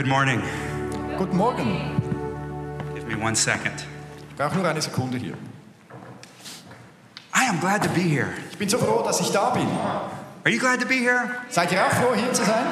Good morning. Guten Morgen. Give me one second. Brauche nur eine Sekunde hier. I am glad to be here. Ich bin so froh, dass ich da bin. Are you glad to be here? Seid ihr auch froh, hier zu sein?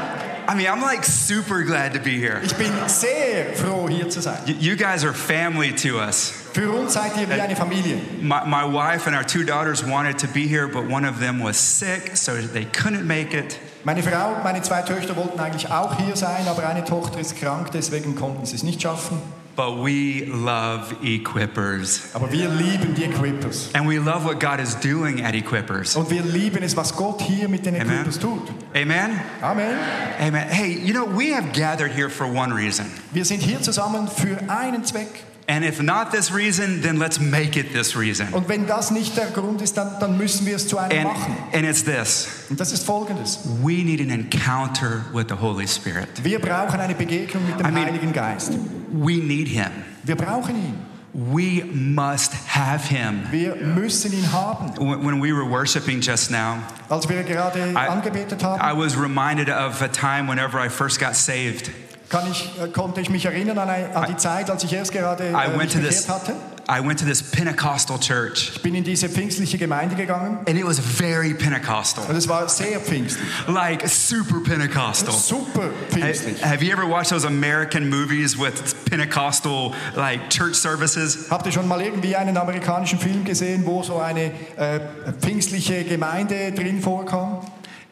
I mean, I'm like super glad to be here. Ich bin sehr froh, hier zu sein. Y- You guys are family to us. Für uns seid ihr wie eine Familie. My, my wife and our two daughters wanted to be here, but one of them was sick, so they couldn't make it. Meine Frau und meine zwei Töchter wollten eigentlich auch hier sein, aber eine Tochter ist krank, deswegen konnten sie es nicht schaffen. But we love Equippers. Aber wir lieben die Equippers. And we love what God is doing at Equippers. Und wir lieben es, was Gott hier mit den Amen. Equippers tut. Amen? Amen. Amen. Hey, you know, we have gathered here for one reason. Wir sind hier zusammen für einen Zweck. And if not this reason, then let's make it this reason. Und wenn das nicht der Grund ist, dann, dann müssen wir es zu einem And, machen. and it's this Und das ist folgendes. we need an encounter with the Holy Spirit. Wir brauchen eine Begegnung mit dem I mean- Heiligen Geist. We need Him. Wir brauchen ihn. We must have Him. Wir müssen ihn haben. When when we were worshiping just now, Als wir gerade angebetet haben, I was reminded of a time whenever I first got saved. Kann ich, äh, konnte ich mich erinnern an, an die Zeit, als ich erst gerade I äh, this hatte. I went to this Pentecostal church, Ich bin in diese pfingstliche Gemeinde gegangen and it was very Pentecostal, und es war sehr pfingstlich. like super Pentecostal. Super pfingstlich. Have you ever watched those American movies with Pentecostal like church services? Habt ihr schon mal irgendwie einen amerikanischen Film gesehen, wo so eine äh, pfingstliche Gemeinde drin vorkam?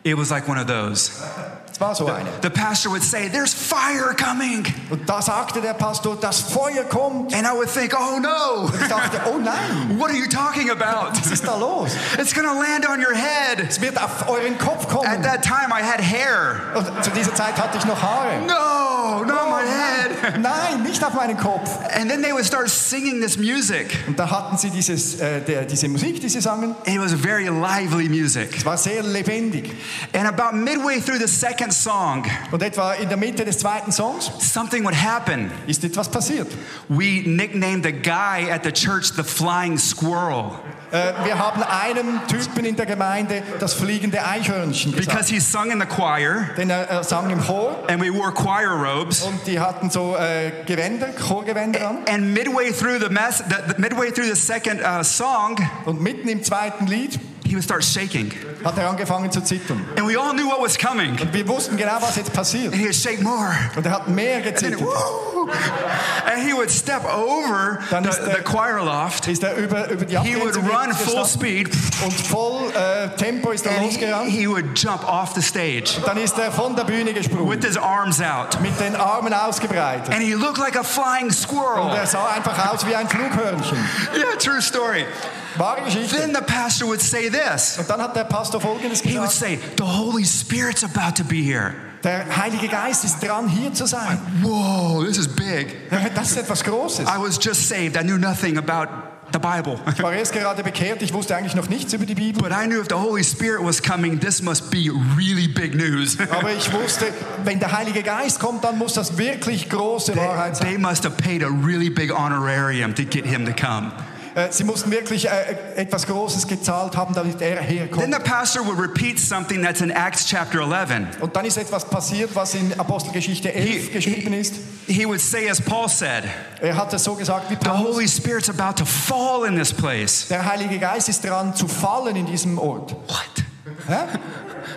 It was like one of those. Es war so eine. The pastor would say, "There's fire coming," Und da sagte der Pastor, das Feuer kommt. and I would think, "Oh no, Ich dachte, oh nein, what are you talking about? was ist da los? It's gonna land on your head." Es wird auf euren Kopf At that time, I had hair. Und zu dieser Zeit hatte ich noch Haare. No, not Oh, my head. nein, nein, nicht auf meinen Kopf. And then they would start singing this music. Und da hatten sie dieses, äh, der, diese Musik, die sie sangen. And it was very lively music. Es war sehr lebendig. And about midway through the second song, Und etwa in der Mitte des zweiten Songs something would happen. ist etwas passiert. We nicknamed the guy at the church the flying squirrel Äh, wir haben einem Typen in der Gemeinde das fliegende Eichhörnchen gesagt. because he sung in the choir Denn er, er sang im Chor and we wore choir robes. und die hatten so äh, Gewänder, Chorgewänder an. And midway through the mess, the, the- midway through the second uh, song, Und mitten im zweiten Lied he would start shaking, hat er angefangen zu zittern. and we all knew what was coming. Und wir wussten genau, was jetzt passiert. And he would shake more, Und er hat mehr and, gezittert. woo, and he would step over Dann the, der- the choir loft. Ist er über, über die He would run full speed, und voll äh, Tempo ist er and losgerannt. he, he would jump off the stage Dann ist er von der Bühne gesprungen, with his arms out, mit den Armen ausgebreitet. and he looked like a flying Und squirrel. er sah einfach aus wie ein Flughörnchen. Yeah, true story. Wahre Geschichte. Then the pastor would say this. Und dann hat der Pastor Folgendes He would gesagt. say, The Holy Spirit's about to be here. Der Heilige Geist ist dran, hier zu sein. Whoa, this is big. Das ist etwas Großes. I was just saved. I knew nothing about the Bible. Ich war erst gerade bekehrt, ich wusste eigentlich noch nichts über die Bibel. But I knew if the Holy Spirit was coming, this must be really big news. Aber ich wusste, wenn der Heilige Geist kommt, dann muss das wirklich große Wahrheit sein. they must have paid a really big honorarium to get him to come. Äh, Sie mussten wirklich äh, etwas Großes gezahlt haben, damit er Then herkommt. the pastor would repeat something that's in Acts chapter 11. Und dann ist etwas passiert, was in Apostelgeschichte 11 He, geschrieben he, ist. he would say, as Paul said, Er hat es so gesagt wie the Paulus. Holy Spirit's about to fall in this place. Der Heilige Geist ist dran zu fallen in diesem Ort. What? Hä?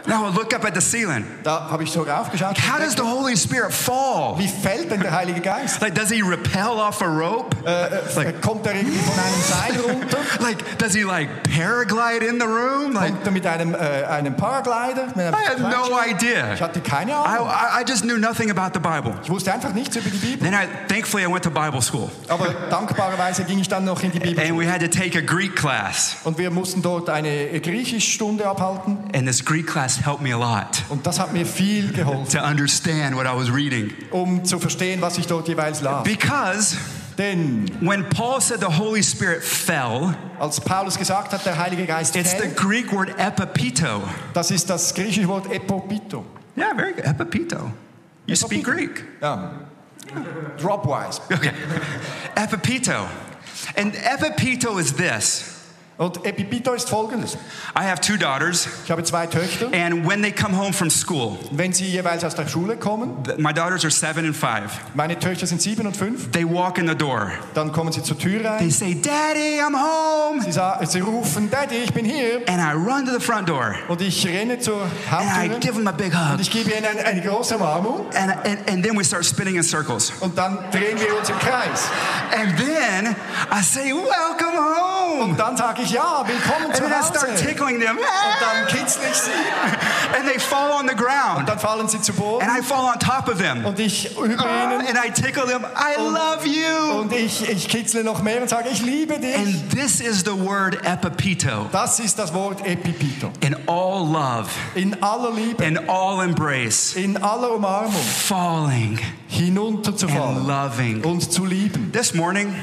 Now I look up at the ceiling. Da habe ich so raufgeschaut. How does the Holy Spirit fall? Wie fällt denn der Heilige Geist? Like, does he repel off a rope? Äh, kommt er irgendwie von einem Seil runter? Like, does he like paraglide in the room? Like, Kommt er mit einem, äh, einem Paraglider? Mit einem I had no idea. Ich hatte keine I, Ahnung. I, I just knew nothing about the Bible. Ich wusste einfach nichts über die Bibel. Then I, thankfully, I went to Bible school, Aber dankbarerweise ging ich dann noch in die Bibel. and we had to take a Greek class. Und wir mussten dort eine Griechischstunde abhalten. And this Greek class helped me a lot Und das hat mir viel geholfen, to understand what I was reading. um zu verstehen, was ich dort jeweils las. Because Denn when Paul said the Holy Spirit fell, als Paulus gesagt hat, der Heilige Geist it's the Greek word epipito. das ist das griechische Wort epopito. Yeah, very good. Epipito. You speak Greek. Ja. Dropwise. Okay. Epipito. And epipito is this. Und Epipito ist folgendes. I have two daughters, Ich habe zwei Töchter. and when they come home from school, Wenn sie jeweils aus der Schule kommen, my daughters are seven and five. meine Töchter sind sieben und fünf, They walk in the door. dann kommen sie zur Tür They say, Daddy, I'm home. Sie, sa- sie rufen, Daddy, ich bin hier. And I run to the front door Und ich renne zur and I give them a big und hug. ich gebe ihnen eine, eine große Umarmung. And, and, and then we start spinning in circles. Und dann drehen wir uns im Kreis. And then I say, Welcome home. Und dann sage ich, ja, willkommen And zu then I start Hause. tickling them. Und dann kitzle ich sie. And they fall on the ground. Dann fallen sie zu Boden. And I fall on top of them. Und ich über ah, ihnen. And I tickle them. I love you. Und ich, ich kitzle noch mehr und sage, ich liebe dich. And this is the word epipito. Das ist das Wort Epipito. In all love, In aller Liebe, in all embrace, in aller Umarmung falling and hinunterzufallen loving. und zu lieben. This morning,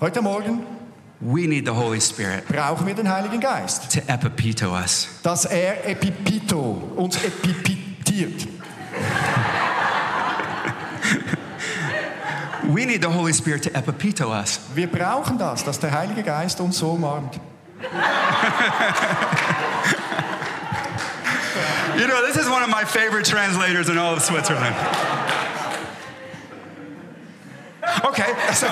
Heute Morgen we need the Holy Spirit brauchen wir den Heiligen Geist, to epipito us. dass er Epipito uns epipitiert. We need the Holy Spirit to epipito us. Wir brauchen das, dass der Heilige Geist uns so umarmt. You know, this is one of my favorite translators in all of Switzerland. Okay, so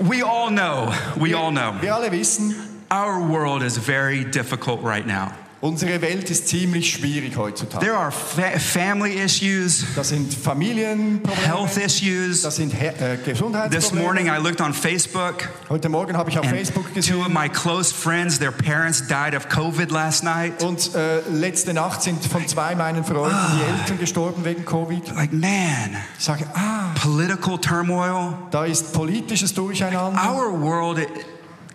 we all know, we all know, Wir alle er wissen, our world is very difficult right now. Unsere Welt ist ziemlich schwierig heutzutage. There are fa- family issues, Das sind Familienprobleme, health issues. das sind He äh, This morning Gesundheitsprobleme. I looked on Facebook Heute Morgen habe ich auf Facebook two of gesehen. my close friends, their parents died of COVID last night. Und äh, letzte Nacht sind von zwei meinen Freunden die Eltern gestorben wegen Covid. Like, man, Ich sage, ah, political turmoil. da ist politisches Durcheinander. Our world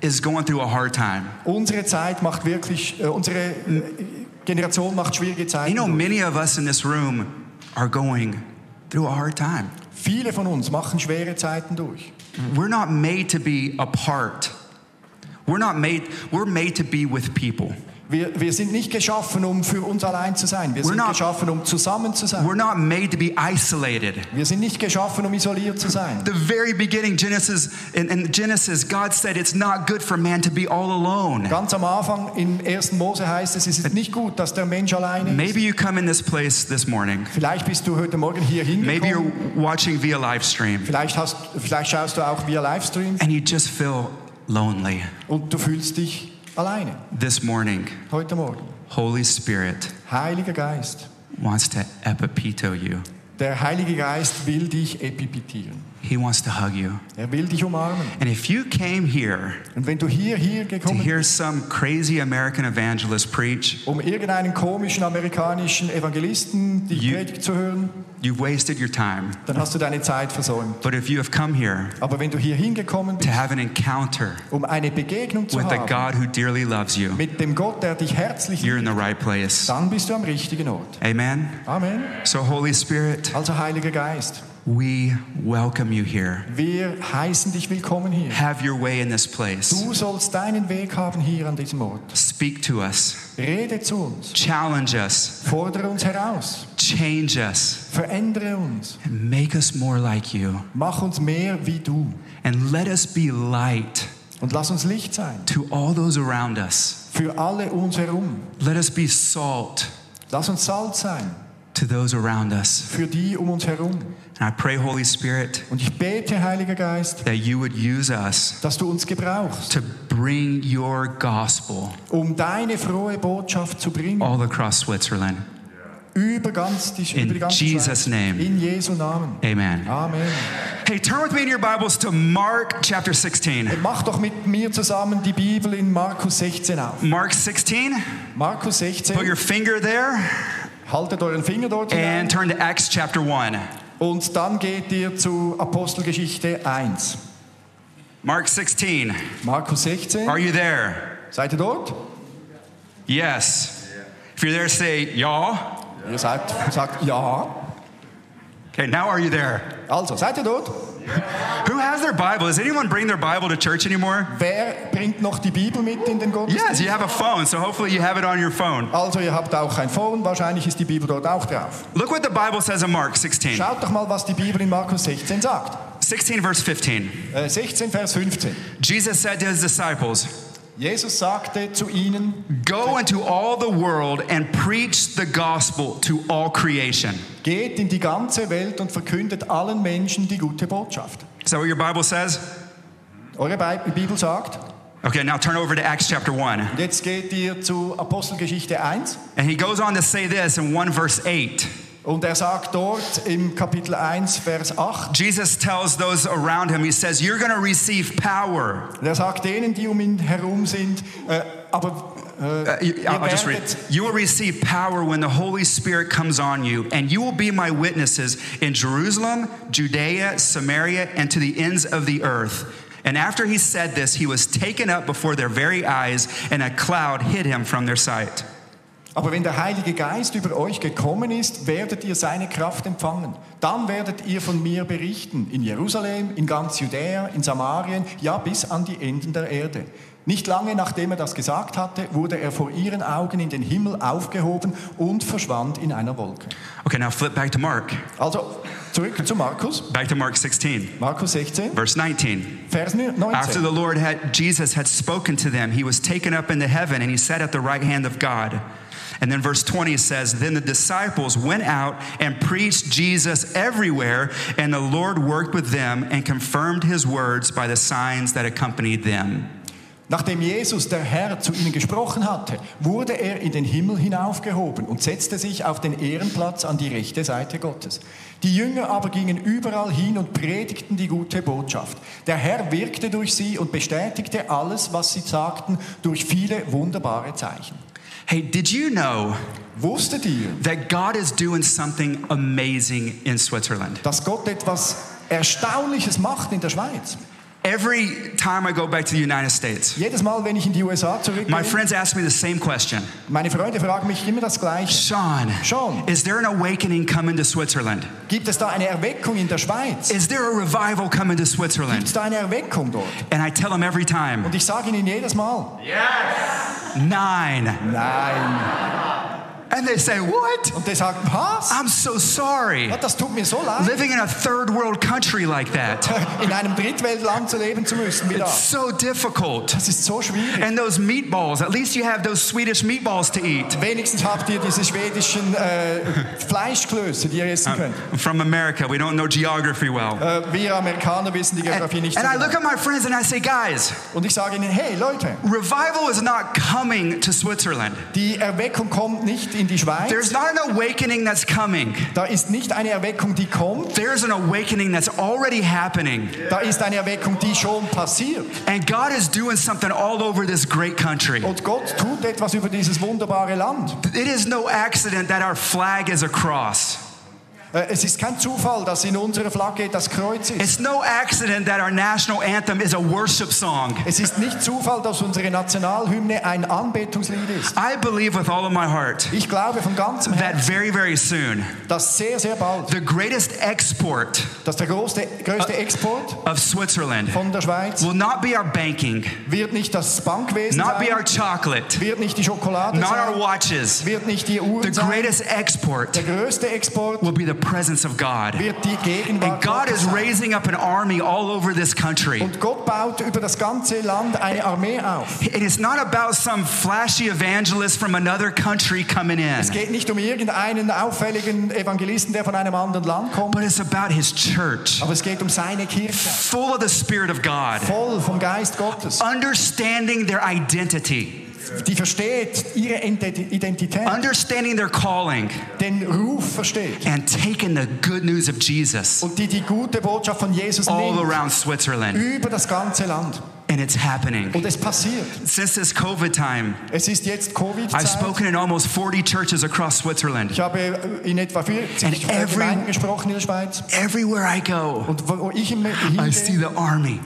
is going through a hard time. Unsere Zeit macht wirklich, äh, unsere äh, Generation macht schwierige You Zeiten. know, durch. many of us in this room are going through a hard time. Viele von uns machen schwere Zeiten durch. We're not made to be apart. We're not made, we're made to be with people. Wir, wir sind nicht geschaffen, um für uns allein zu sein. Wir We're sind not- geschaffen, um zusammen zu sein. We're not made to be isolated. Wir sind nicht geschaffen, um isoliert zu sein. The very beginning, Genesis, in, in Genesis, God said it's not good for man to be all alone. Ganz am Anfang im 1. Mose heißt es, es ist nicht gut, dass der Mensch alleine ist. Maybe you come in this place this morning. Vielleicht bist du heute Morgen hier Maybe you're hingekommen. watching via live stream Vielleicht, hast, vielleicht schaust du auch via Livestream and you just feel lonely. und du fühlst dich alleine. This morning, Heute Morgen. Holy Spirit Heiliger Geist. wants to epipito you. Der Heilige Geist will dich epipitieren. He wants to hug you. Er will dich umarmen. And if you came here Und wenn du hier, hier to gekommen hear some crazy American evangelist preach, um irgendeinen komischen amerikanischen Evangelisten die You- Predigt zu hören, you've wasted your time. dann hast du deine Zeit versäumt. But if you have come here Aber wenn du hier hingekommen to bist, have an encounter um eine Begegnung zu with a haben God who dearly loves you, mit dem Gott, der dich herzlich you're in liebt, the right place. dann bist du am richtigen Ort. Amen. Amen. So, Holy Spirit, Also Heiliger Geist, we welcome you here. wir heißen dich willkommen hier. Have your way in this place. Du sollst deinen Weg haben hier an diesem Ort. Speak to us, Rede zu uns, challenge us, fordere uns heraus, change us, verändere uns, and make us more like you. mach uns mehr wie du And let us be light und lass uns Licht sein to all those around us. für alle uns herum. Let us be salt Lass uns Salz sein to those around us. für die um uns herum. And I pray, Holy Spirit, Und ich bete, Heiliger Geist, that you would use us dass du uns gebrauchst, to bring your gospel um deine frohe Botschaft zu bringen all across Switzerland. über, ganz die, In über Jesus' Schweiz. name. In Jesu Namen. Amen. Amen. Hey, turn with me in your Bibles to Mark chapter 16. Mach doch mit mir zusammen die Bibel in Markus 16 auf. Mark 16, Markus put your finger there haltet euren Finger dort and hinein turn to Acts chapter 1. und dann geht ihr zu Apostelgeschichte 1. Mark 16, Markus 16, are you there? seid ihr dort? Yes. If you're there, say, y'all. Ihr seid, sagt ja. Okay, now are you there? Also, seid ihr dort? Who has their Bible? Does anyone bring their Bible to church anymore? Wer bringt noch die Bibel mit in den Gottesdienst? Yes, you have a phone, so hopefully you have it on your phone. Also ihr habt auch ein Phone, wahrscheinlich ist die Bibel dort auch drauf. Look what the Bible says in Mark 16. Schaut doch mal, was die Bibel in Markus 16 sagt. 16, verse 15. Äh, 16, Vers 15. Jesus said to his disciples, Jesus sagte zu ihnen, Go into all the world and preach the gospel to all creation. geht in die ganze Welt und verkündet allen Menschen die gute Botschaft. Is that what your Bible says? Eure Bi- Bibel sagt, Okay, now turn over to Acts chapter 1. und jetzt geht ihr zu Apostelgeschichte 1 And he goes on to say this in 1 verse 8. Und er sagt dort im Kapitel 1, Vers 8, Jesus tells those around him, he says, You're going to receive power. er sagt denen, die um ihn herum sind, äh, aber äh, Uh, I'll just read. You will receive power when the Holy Spirit comes on you, and you will be my witnesses in Jerusalem, Judea, Samaria, and to the ends of the earth. And after he said this, he was taken up before their very eyes, and a cloud hid him from their sight. Aber wenn der Heilige Geist über euch gekommen ist, werdet ihr seine Kraft empfangen. Dann werdet ihr von mir berichten. In Jerusalem, in ganz Judäa, in Samarien, ja bis an die Enden der Erde. Nicht lange nachdem er das gesagt hatte, wurde er vor ihren Augen in den Himmel aufgehoben und verschwand in einer Wolke. Okay, now flip back to Mark. Also zurück zu Markus. Back to Mark 16, Markus 16, verse 19. Vers After 19. the Lord had Jesus had spoken to them, he was taken up into heaven and he sat at the right hand of God. And then verse 20 says, Then the disciples went out and preached Jesus everywhere, and the Lord worked with them and confirmed his words by the signs that accompanied them. Nachdem Jesus, der Herr, zu ihnen gesprochen hatte, wurde er in den Himmel hinaufgehoben und setzte sich auf den Ehrenplatz an die rechte Seite Gottes. Die Jünger aber gingen überall hin und predigten die gute Botschaft. Der Herr wirkte durch sie und bestätigte alles, was sie sagten, durch viele wunderbare Zeichen. Hey, did you know Wusstet ihr, that God is doing something amazing in Switzerland? dass Gott etwas Erstaunliches macht in der Schweiz? Every time I go back to the United States, Jedes Mal, wenn ich in die USA zurückgehe, my friends ask me the same question meine Freunde fragen mich immer das Gleiche. Sean, Sean. is there an awakening coming to Switzerland? Gibt es da eine Erweckung in der Schweiz? Is there a revival coming to Gibt Switzerland? es da eine Erweckung dort? And I tell them every time, Und ich sage Ihnen jedes Mal, nine. nein. And they say, What? Und die sagen, was? I'm so sorry. Ja, Das tut mir so leid, Living in a third world country like that. in einem Drittweltland zu leben zu müssen wie It's so difficult. Das ist so schwierig. And those meatballs, at least you have those Swedish meatballs to eat. Wenigstens habt ihr diese schwedischen äh, Fleischklöße, die ihr essen uh, könnt. I'm from America. We don't know geography well. Äh, wir Amerikaner wissen die And, Geografie nicht so and I look at my friends and I say, Guys, Und ich sage ihnen, hey Leute, revival is not coming to Switzerland. die Erweckung kommt nicht in die Schweiz. There's not an awakening that's coming. Da ist nicht eine Erweckung, die kommt. There's an awakening that's already happening. Da ist eine Erweckung, die schon passiert. And God is doing something all over this great country. Und Gott tut etwas über dieses wunderbare Land. It is no accident that our flag is a cross. Äh, Es ist kein Zufall, dass in unserer Flagge das Kreuz ist. It's no accident that our national anthem is a worship song. Es ist nicht Zufall, dass unsere Nationalhymne ein Anbetungslied ist. I believe with all of my heart Ich glaube von ganzem that Herzen, very, very soon, dass sehr, sehr bald, the greatest export dass der größte, größte Export of Switzerland von der Schweiz will not be our banking, wird nicht das Bankwesen not be sein, our chocolate, wird nicht die Schokolade not our sein, watches. wird nicht die The Uhren sein. greatest export Der größte Export will be the presence of God. wird die Gegenwart And God is raising up an army all over this country. Und Gott baut über das ganze Land eine Armee auf. It is not about some flashy evangelist from another country coming Es in, geht nicht um irgendeinen auffälligen Evangelisten, der von einem anderen Land kommt, but it's about his church, aber es geht um seine Kirche, full of the Spirit of God, voll vom Geist Gottes, understanding their identity, die versteht ihre Identität, understanding their calling, den Ruf versteht and taking the good news of Jesus und die die gute Botschaft von Jesus all nimmt around Switzerland. über das ganze Land. And it's happening. Und es passiert. Since this COVID time, Es ist jetzt I've spoken in almost 40 churches across Switzerland. Ich habe äh, in etwa 40 And äh, every- Gemeinden gesprochen in der Schweiz. Everywhere I go, Und wo wo ich im- I see the army.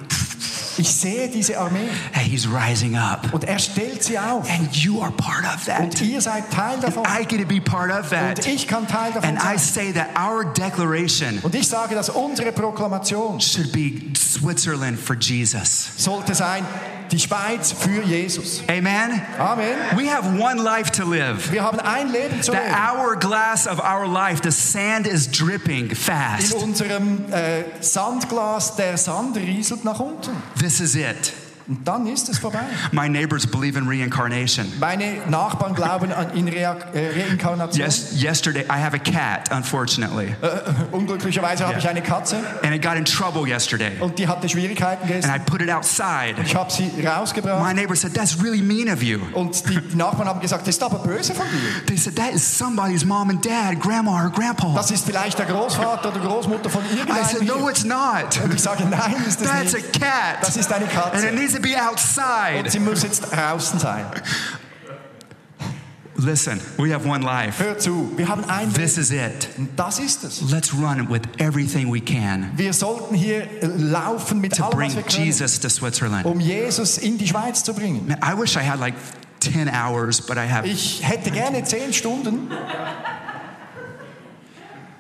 Ich sehe diese Armee And he's rising up. und er stellt sie auf. And you are part of Und that. ihr seid Teil davon. I get to be part of Und that. ich kann Teil davon And I say that our declaration Und ich sage, dass unsere Proklamation should be Switzerland for Jesus. sollte sein, Die Schweiz für Jesus. Amen. Amen. We have one life to live. Wir haben ein Leben zu The leben. hourglass of our life, the sand is dripping fast. In unserem äh, Sandglas, der Sand rieselt nach unten. This is it. Und dann ist es vorbei. My neighbors believe in reincarnation. Meine Nachbarn glauben an in Rea eh, äh, Reinkarnation. Yes, yesterday I have a cat, unfortunately, Äh, unglücklicherweise habe ich eine Katze and it got in trouble yesterday. und die hatte Schwierigkeiten gestern. And. I put it outside. Ich habe sie rausgebracht My neighbor said, That's really mean of you. und die, Nachbarn haben gesagt, das ist aber böse von dir. They said, That is somebody's mom and dad, grandma or grandpa. Das ist vielleicht der Großvater oder Großmutter von I said, No, it's not. Und ich sage, nein, ist das That's a cat. Das ist eine Katze. To be Und outside. sie muss jetzt draußen sein. Listen, we have one life. Hör zu, wir haben ein. This is it. Das ist es. Let's run with everything we can Wir sollten hier äh, laufen mit to allem, bring was wir können, Jesus to Switzerland. um Jesus in die Schweiz zu bringen. Man, I wish I had like 10 hours, but I have. Ich hätte gerne zehn Stunden.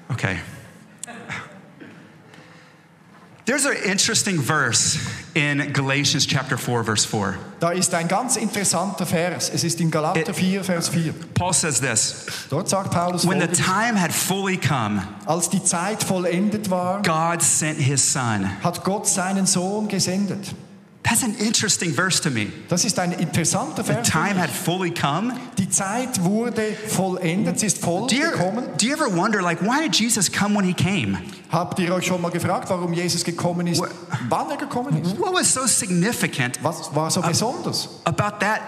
Okay. There's an interesting verse in Galatians chapter 4, verse 4. Da ist ein ganz interessanter Vers. Es ist in Galater It- 4, Vers 4. Paul says this Dort sagt Paulus When the time had fully come, als die Zeit vollendet war, God sent his son. hat Gott seinen Sohn gesendet. That's an interesting verse to me. Das ist ein interessanter The Vers. für time had fully come. Die Zeit wurde vollendet, sie ist voll Do you, gekommen. do you ever wonder, like, why did Jesus come when he came? Habt ihr euch schon mal gefragt, warum Jesus gekommen ist, What- wann er gekommen ist? What was so significant Was war so besonders about that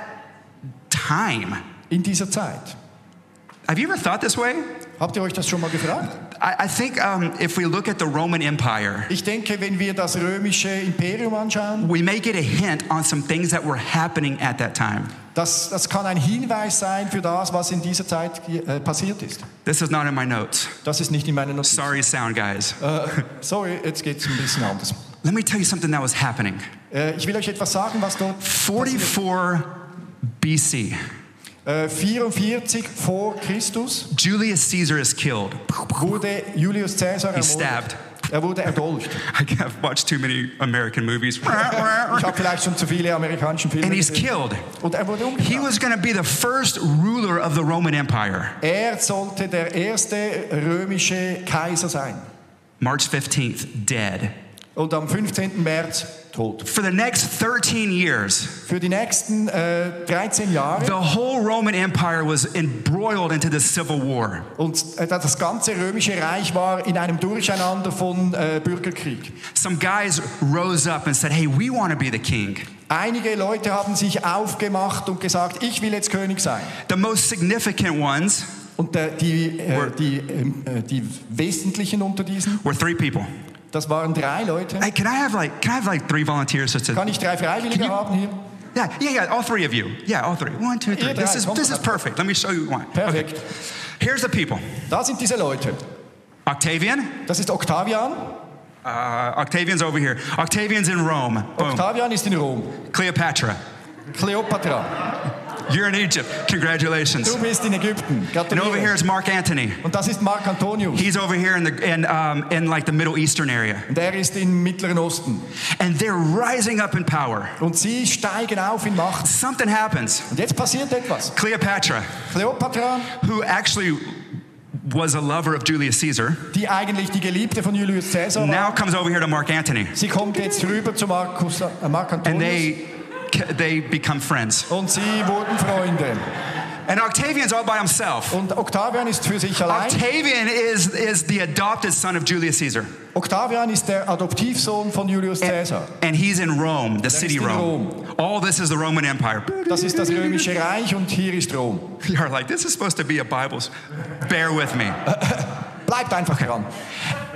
time? in dieser Zeit? Have you ever thought this way? Habt ihr euch das schon mal gefragt? I, I think um, if we look at the Roman Empire, Ich denke, wenn wir das römische Imperium anschauen, we may get a hint on some things that were happening at that time. das, das kann ein Hinweis sein für das, was in dieser Zeit äh, passiert ist. This is not in my notes. Das ist nicht in meinen Notizen. Sorry, sound guys. Äh, sorry, jetzt geht es ein bisschen anders. Let me tell you something that was happening. Äh, ich will euch etwas sagen, was dort passiert. 44 BC, Äh, 44 vor Christus Julius Caesar is killed. wurde Julius Caesar He's stabbed. Er wurde erdolcht. I have watched too many American movies. Ich habe vielleicht schon zu viele amerikanische Filme And he's killed. Und er wurde He was going to be the first ruler of the Roman Empire. Er sollte der erste römische Kaiser sein. March 15th, dead. Und am 15. März tot. For the next 13 years, Für die nächsten äh, 13 Jahre. the whole Roman Empire was embroiled into the Civil War. Und äh, das ganze römische Reich war in einem Durcheinander von äh, Bürgerkrieg. Some guys rose up and said, Hey, we want to be the king. Einige Leute haben sich aufgemacht und gesagt, ich will jetzt König sein. The most significant ones Und äh, die, äh, die, ähm, äh, die wesentlichen unter diesen, were three people. Das waren drei Leute. Hey, can I have like, can I have like three volunteers just to? Kann ich drei Freiwillige you- haben hier? Yeah, yeah, yeah, all three of you. Yeah, all three. One, two, three. This is this is perfect. Let me show you one. Perfekt. Here's the people. Da sind diese Leute. Octavian. Das ist Octavian. Uh, Octavian's over here. Octavian's in Rome. Boom. Octavian ist in Rom. Cleopatra. Kleopatra. You're in Egypt. Congratulations. Du bist in Ägypten. And over here is Mark Antony. Und das ist Mark Antonius. He's over here in the in um, in like the Middle Eastern area, Und er ist im Mittleren Osten. and they're rising up in power. Und sie steigen auf in Macht. Something happens. Und jetzt passiert etwas. Cleopatra, Kleopatra, who actually was a lover of Julius Caesar, die eigentlich die Geliebte von Julius Caesar now comes over here to Mark Antony, sie kommt jetzt rüber zu Marcus, äh, Mark and Antonius. they they become friends. Und sie wurden Freunde. And Octavian's all by himself. Und Octavian ist für sich allein. Octavian is is the adopted son of Julius Caesar, Octavian ist der Adoptivsohn von Julius Caesar. and he's in Rome, the city in Rome. All this is the Roman Empire. Das ist das römische Reich und hier ist Rom. You're like, this is supposed to be a Bible. Bear with me. Bleibt einfach dran.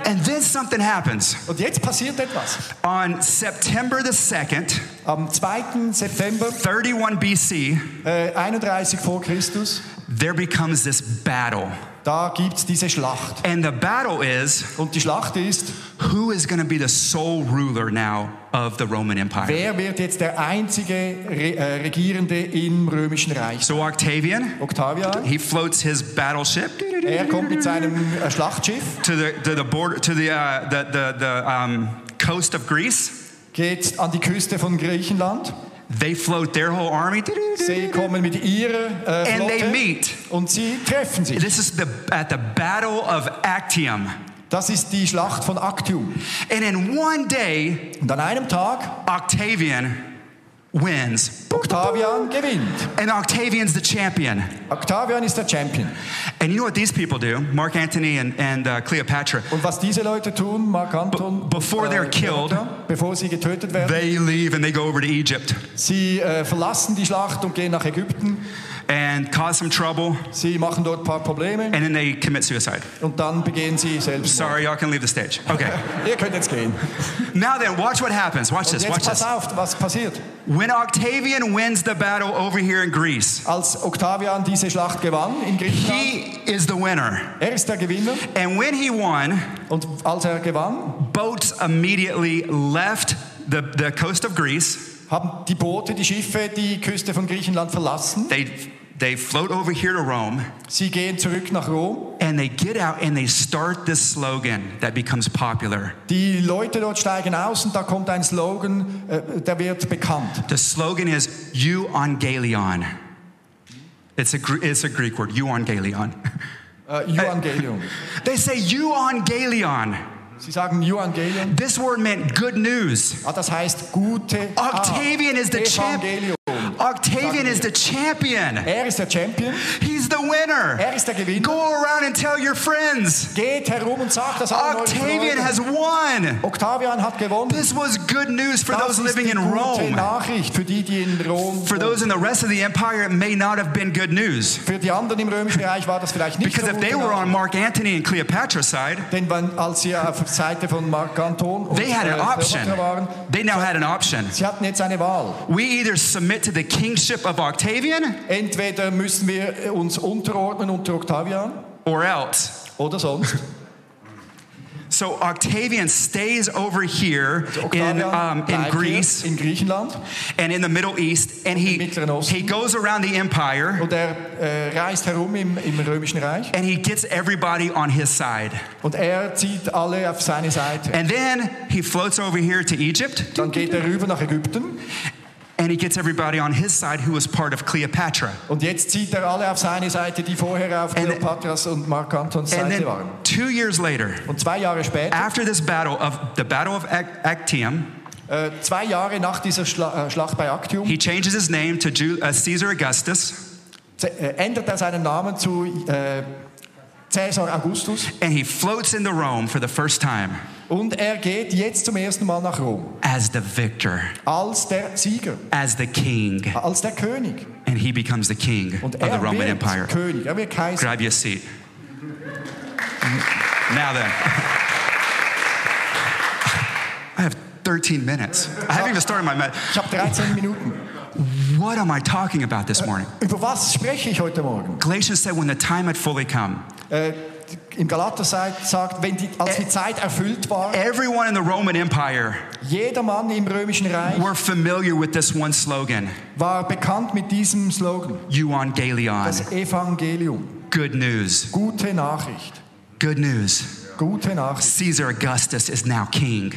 And then something happens. Und jetzt passiert etwas. On September the 2nd, Am 2. September 31 BC, äh, 31 vor Christus, there becomes this battle. da gibt es diese Schlacht. And the battle is Und die Schlacht ist, who is going to be the sole ruler now of the Roman Empire? wer wird jetzt der einzige Re äh, Regierende im römischen Reich? So Octavian, Octavian, he floats his battleship er kommt mit seinem äh, Schlachtschiff, to the to the border to the uh, the the, the um, coast of Greece. geht an die Küste von Griechenland. They float their whole army. Sie kommen mit ihrer äh, And they Flotte meet. und sie treffen sich. This is the, at the Battle of Actium. Das ist die Schlacht von Actium. And in one day, Und an einem Tag, Octavian wins. Octavian gewinnt. And Octavian's the champion. Octavian ist der Champion. And you know what these people do? Mark Antony and, and uh, Cleopatra. Und was diese Leute tun, Mark Anton, Be- before they're killed, Cleopatra, bevor sie getötet werden, They leave and they go over to Egypt sie äh, verlassen die Schlacht und gehen nach Ägypten. And cause some trouble, Sie machen dort ein paar Probleme and then they commit suicide. und dann begehen sie selbst. Sorry, y'all can leave the stage. Okay. Ihr könnt jetzt gehen. now then, watch what happens. Watch this. Watch pass this. auf, was passiert. When Octavian wins the battle over here in Greece, Als Octavian diese Schlacht gewann in Griechenland, he is the winner. er ist der Gewinner And when he won, und als er gewann, boats immediately left the, the coast of Greece. haben die Boote, die Schiffe die Küste von Griechenland verlassen. They, they float over here to Rome Sie gehen zurück nach Rom. and they get out and they start this slogan that becomes popular. Die Leute dort steigen aus und da kommt ein Slogan, äh, der wird bekannt. The slogan is Euangelion. It's a, it's a Greek word, Euangelion. Äh, Evangelium. They say Euangelion. Sie sagen Evangelium. This word meant good news. Ah, das heißt gute Ah, Octavian is the champ- Evangelium. Octavian is the champion. Er ist der Champion. He's the winner. Er ist der Gewinner. Go around and tell your friends. Geht herum und sagt das allen Octavian has won. Octavian hat gewonnen. This was good news for Das those living in Rome. Nachricht für die, die in Rom For those in the rest of the empire, it may not have been good news. Für die anderen im Römischen Reich war das vielleicht nicht Because so if they were on Mark Antony and Cleopatra's side, Denn wenn, als sie auf der Seite von Mark Anton und they had an äh, option. Waren, They now had an option. sie hatten jetzt eine Wahl. We either submit to the kingship of Octavian Entweder müssen wir uns unterordnen unter Octavian or else. oder sonst. So Octavian stays over here in, um, in Greece in Griechenland and in the Middle East, and he, Im Mittleren Osten. he goes around the empire und er äh, reist herum im, im Römischen Reich and he gets everybody on his side. und er zieht alle auf seine Seite. And then he floats over here to Egypt Dann geht er rüber nach Ägypten and he gets everybody on his side who was part of Cleopatra. und jetzt zieht er alle auf seine Seite, die vorher auf And- Kleopatras und Mark Antons Seite then waren. two years later, Und zwei Jahre später, after this battle of the Battle of Actium, äh, zwei Jahre nach dieser Schla äh, Schlacht bei Actium, he changes his name to Ju- uh, Caesar Augustus äh, ändert er seinen Namen zu äh, Caesar Augustus and he floats into Rome for the first time und er geht jetzt zum ersten Mal nach Rom as the victor, als der Sieger, as the king, als der König. and he becomes the king Und of the er Roman wird Empire. König, er wird Kaiser. Grab you a seat. Now then, I have 13 minutes. I haven't even started my. Med- Ich habe 13 Minuten. what am I talking about this morning? Über was spreche ich heute Morgen? Galatians said, when the time had fully come, Äh, Im Galater sagt, wenn die, als die Zeit erfüllt war, everyone in the Roman Empire jeder Mann im Römischen Reich were familiar with this one slogan war bekannt mit diesem Slogan. Euangelion. Das Evangelium. Good news. Gute Nachricht. Good news. Gute Nachricht. Caesar Augustus is now king.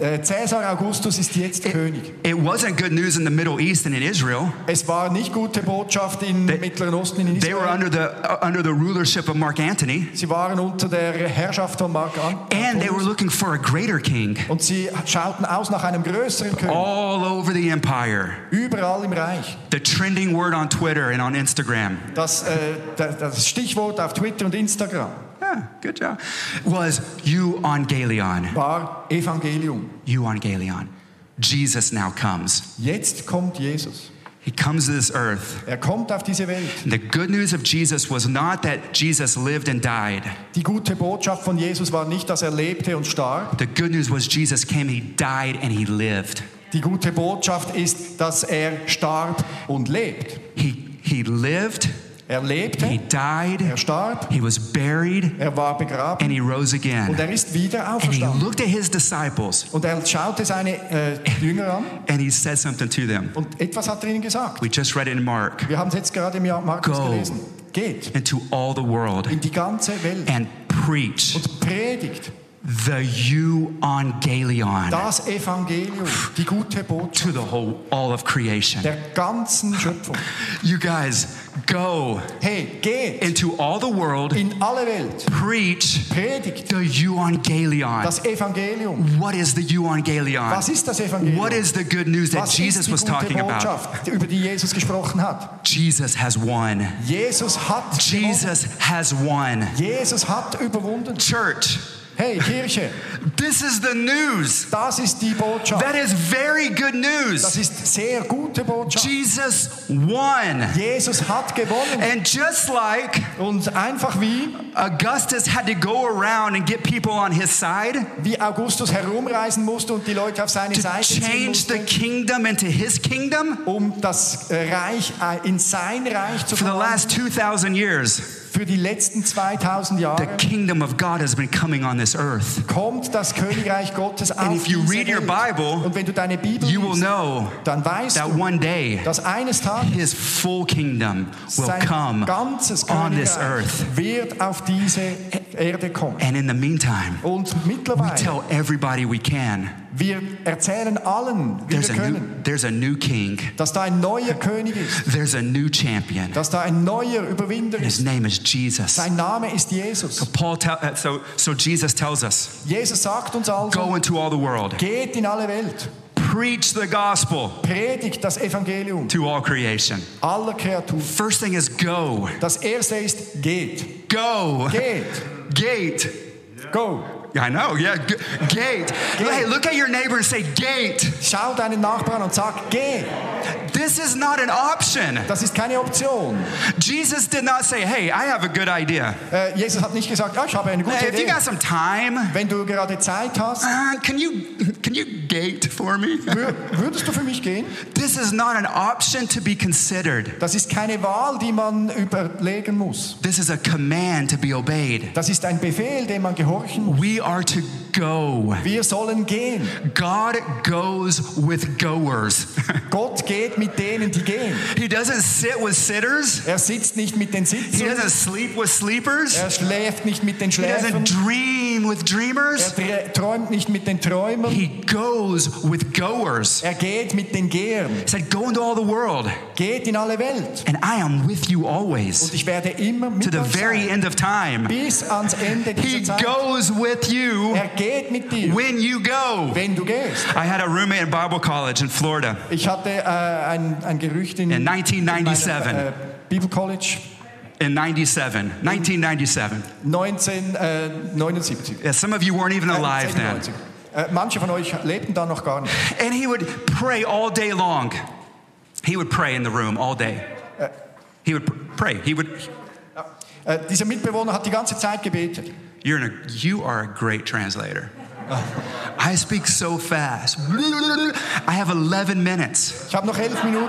Äh, Caesar Augustus ist jetzt König. It wasn't good news in the Middle East and in Israel. Es war nicht gute Botschaft im Mittleren Osten in They were Israel. under the, uh, under the rulership of Mark Antony, Sie waren unter der Herrschaft von Mark An and they were looking for a greater king Und sie schauten aus nach einem größeren König. all over the empire. Überall im Reich. The trending word on Twitter and on Instagram, Das, äh, das Stichwort auf Twitter und Instagram yeah, good job, was you on Euangelion. war Evangelium. Euangelion. Jesus now comes. Jetzt kommt Jesus. He comes to this earth. Er kommt auf diese Welt. The good news of Jesus was not that Jesus lived and died. Die gute Botschaft von Jesus war nicht, dass er lebte und starb. The good news was Jesus came, he died, and he lived. Die gute Botschaft ist, dass er starb und lebt. He, he lived, Er lebte, he died, er starb, he was buried, er war begraben and he rose und again. er ist wieder And he auferstanden. looked at his disciples Und er schaute seine äh, Jünger an and he said something to them. und etwas hat er ihnen gesagt. We just read it in Mark. Wir haben es jetzt gerade im Markus Go. gelesen. Geht Into all the world in die ganze Welt and preach und predigt the euangelion Das Evangelium, die gute Botschaft to the whole all of creation. der ganzen Schöpfung. You guys go Hey, geht into all the world, in alle Welt, preach predigt the euangelion. das Evangelium. What is the euangelion? Was ist das Evangelium? What is the good news that Was Jesus was talking about? Botschaft, über die Jesus gesprochen hat? Jesus has won. Jesus hat gewonnen. Jesus has won. Jesus hat überwunden. Church, Hey, Kirche, this is the news. das ist die Botschaft. That is very good Das news. ist sehr gute Botschaft. Jesus won. Jesus hat gewonnen. And just like Und einfach wie, Augustus had to go around and get people on his side wie Augustus herumreisen musste und die Leute auf seine to Seite ziehen change the kingdom into his kingdom um das Reich äh, in sein Reich zu for the last 2,000 years. Für die letzten 2000 The Jahre kingdom of God has been coming on this earth. kommt das Königreich Gottes auf And if you read your Bible, Und wenn du deine Bibel You will know dann weißt that du, one day dass eines Tages his full kingdom will come on this earth. wird auf diese Erde kommen. And in the meantime, Und we tell everybody we can wir erzählen allen, wie there's wir a new, können, there's a new king, dass da ein neuer König ist, there's a new champion. dass da ein neuer Überwinder His ist. name is Jesus. Sein Name ist Jesus. Paul tell, uh, so, so Jesus tells us Jesus sagt uns also, go into all the world, geht in alle Welt, preach the gospel predigt das Evangelium to all creation. aller Kreaturen. First thing is go. Das erste ist, geht. Go. Geht. Gate. Go. I know, yeah. G- gate. Hey, look at your neighbor and say, gate. Schau deinen Nachbarn und sag, geh. This is not an option. Das ist keine Option. Jesus did not say, hey, I have a good idea. Äh, Jesus hat nicht gesagt, ja, ich habe eine gute Hey, if you Idee. got some time, Wenn du gerade Zeit hast, uh, can you can you gate for me? wür- würdest du für mich gehen? this is not an option to be considered. Das ist keine Wahl, die man überlegen muss. This is a command to be obeyed. Das ist ein Befehl, dem man gehorchen muss. We are to go. Wir sollen gehen. God goes with goers. Gott geht mit denen, die gehen. he doesn't sit with sitters. Er sitzt nicht mit den Sitzern. He doesn't sleep with sleepers. Er schläft nicht mit den Schläfern. He doesn't dream with Er dreamers. drä- träumt nicht mit den Träumern. He goes with goers. Er geht mit den Gehern. He said, Go into all the world, Geht in alle Welt. and I am with you Und always ich werde immer to mit the euch very sein. end of time. Bis ans Ende He Zeit. goes with you Er geht mit dir, when you go. wenn du gehst. I had a roommate at Bible College in Florida Ich hatte äh, ein, ein Gerücht in, in 1997. in meinem, äh, Bibelcollege In 97, 1997. 1979. Äh, yeah, some of you weren't even Äh, alive then. 96. Äh, manche von euch lebten da noch gar nicht. And he would pray all day long. He would pray in the room all day. Äh. He would pray. He would. Äh, dieser Mitbewohner hat die ganze Zeit gebetet. You're a, you are a great translator. I speak so fast. I have 11 minutes. Ich habe noch elf Minuten.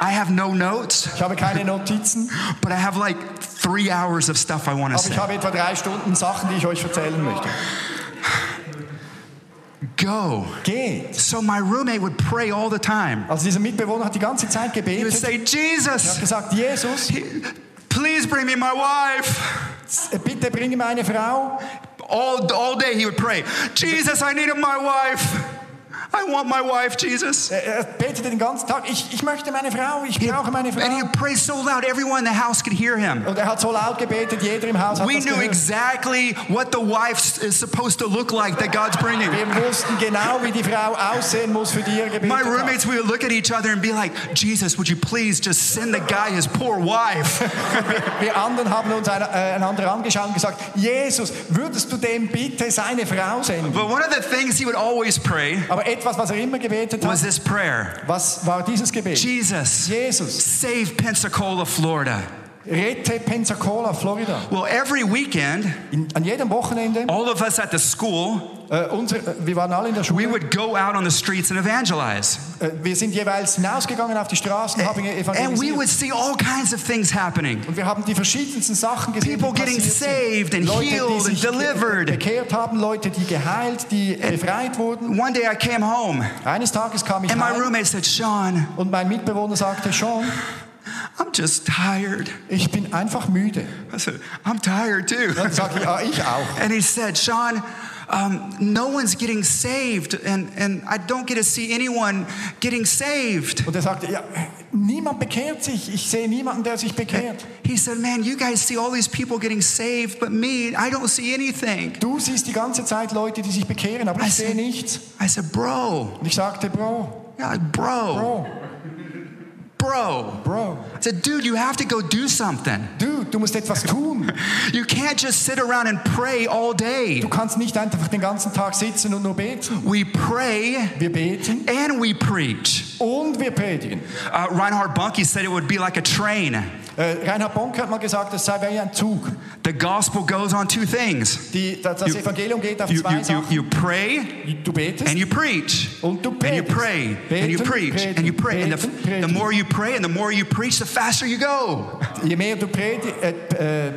I have no notes, Ich habe keine Notizen, but I have like three hours of stuff I want to aber ich say. habe etwa drei Stunden Sachen, die ich euch erzählen möchte. Go. Geht. So my roommate would pray all the time. Also dieser Mitbewohner hat die ganze Zeit He would gebetet. say, Er hat Jesus, gesagt, Jesus, please bring me my wife. bitte bringe meine Frau. All, all day he would pray, Jesus, I need my wife. I want my wife, Jesus. Er betete den ganzen Tag, ich, ich möchte meine Frau, ich brauche meine And he Frau. would pray so loud, everyone in the house could hear him. Und er hat so laut gebetet, jeder im Haus hat We knew gehört. exactly what the wife is supposed to look like that God's bringing. Wir wussten genau, wie die Frau aussehen muss, für die er gebetet My roommates, we would look at each other and be like, Jesus, would you please just send the guy his poor wife? Wir anderen haben uns eine, äh, einander angeschaut und gesagt, Jesus, würdest du dem bitte seine Frau senden? But one of the things he would always pray Aber etwas, was er immer gebetet was this prayer was war dieses Gebet? Jesus, Jesus, save Pensacola, Florida. rette Pensacola, Florida. Well, every weekend, In, an jedem Wochenende, all of us at the school, äh, unser, äh, wir waren alle in der we Schule, would go out on the streets and evangelize. äh, wir sind jeweils hinausgegangen auf die Straßen, haben And we evangelisiert. would see all kinds of things happening. Und wir haben die verschiedensten Sachen gesehen, People die getting saved and Leute, healed and delivered. bekehrt haben, Leute, die geheilt, die befreit wurden. One day I came home Eines Tages kam ich and my roommate said, Sean, und mein Mitbewohner sagte, Sean, I'm just tired. ich bin einfach müde. I said, I'm tired too. Dann sage ich, ja, ich auch. And he said, Sean, um, no one's getting saved, and, and I don't get to see anyone getting saved. Und er sagte, ja, niemand bekehrt sich. Ich sehe niemanden, der sich bekehrt. He said, Man, you guys see all these people getting saved, but me, I don't see anything. Du siehst die ganze Zeit Leute, die sich bekehren, aber I ich sehe nichts. I said, Bro, Und ich sagte, Bro, yeah, bro, Bro, bro. Bro, I said, Dude, you have to go do something. Dude, du musst etwas tun. You can't just sit around and pray all day. Du kannst nicht einfach den ganzen Tag sitzen und nur beten. We pray Wir beten and we preach. und wir predigen. Uh, Reinhard Bonke said it would be like a train. Äh, Reinhard Bonke hat mal gesagt, es sei wie ein Zug. The gospel goes on two things. Die, das das You- Evangelium geht auf You, zwei you, Sachen. you pray Du betest and you preach. und du And you predigst. pray and you Beten, preach and you pray. And the, the more you pray and the more you preach, the faster you go. Je mehr du predi äh, äh,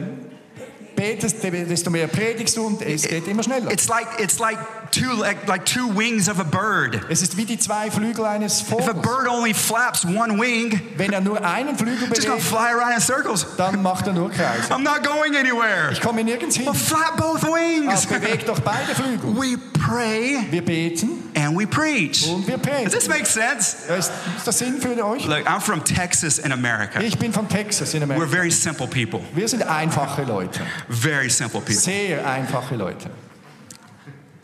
betest, desto mehr predigst du und es geht immer schneller. It's like it's like two like, like two wings of a bird. Es ist wie die zwei Flügel eines If a bird only flaps one wing, Wenn er nur einen Flügel just gonna fly around in circles. dann macht er nur Kreise. I'm not going anywhere. Ich komme nirgends hin. Well, flap both wings. Aber bewegt doch beide Flügel. We pray Wir beten and we preach. und wir Does this make sense? Ist, ist das Sinn für euch? Look, I'm from Texas in America. Ich bin von Texas in We're very simple people. Wir sind einfache Leute. Very simple people. Sehr einfache Leute.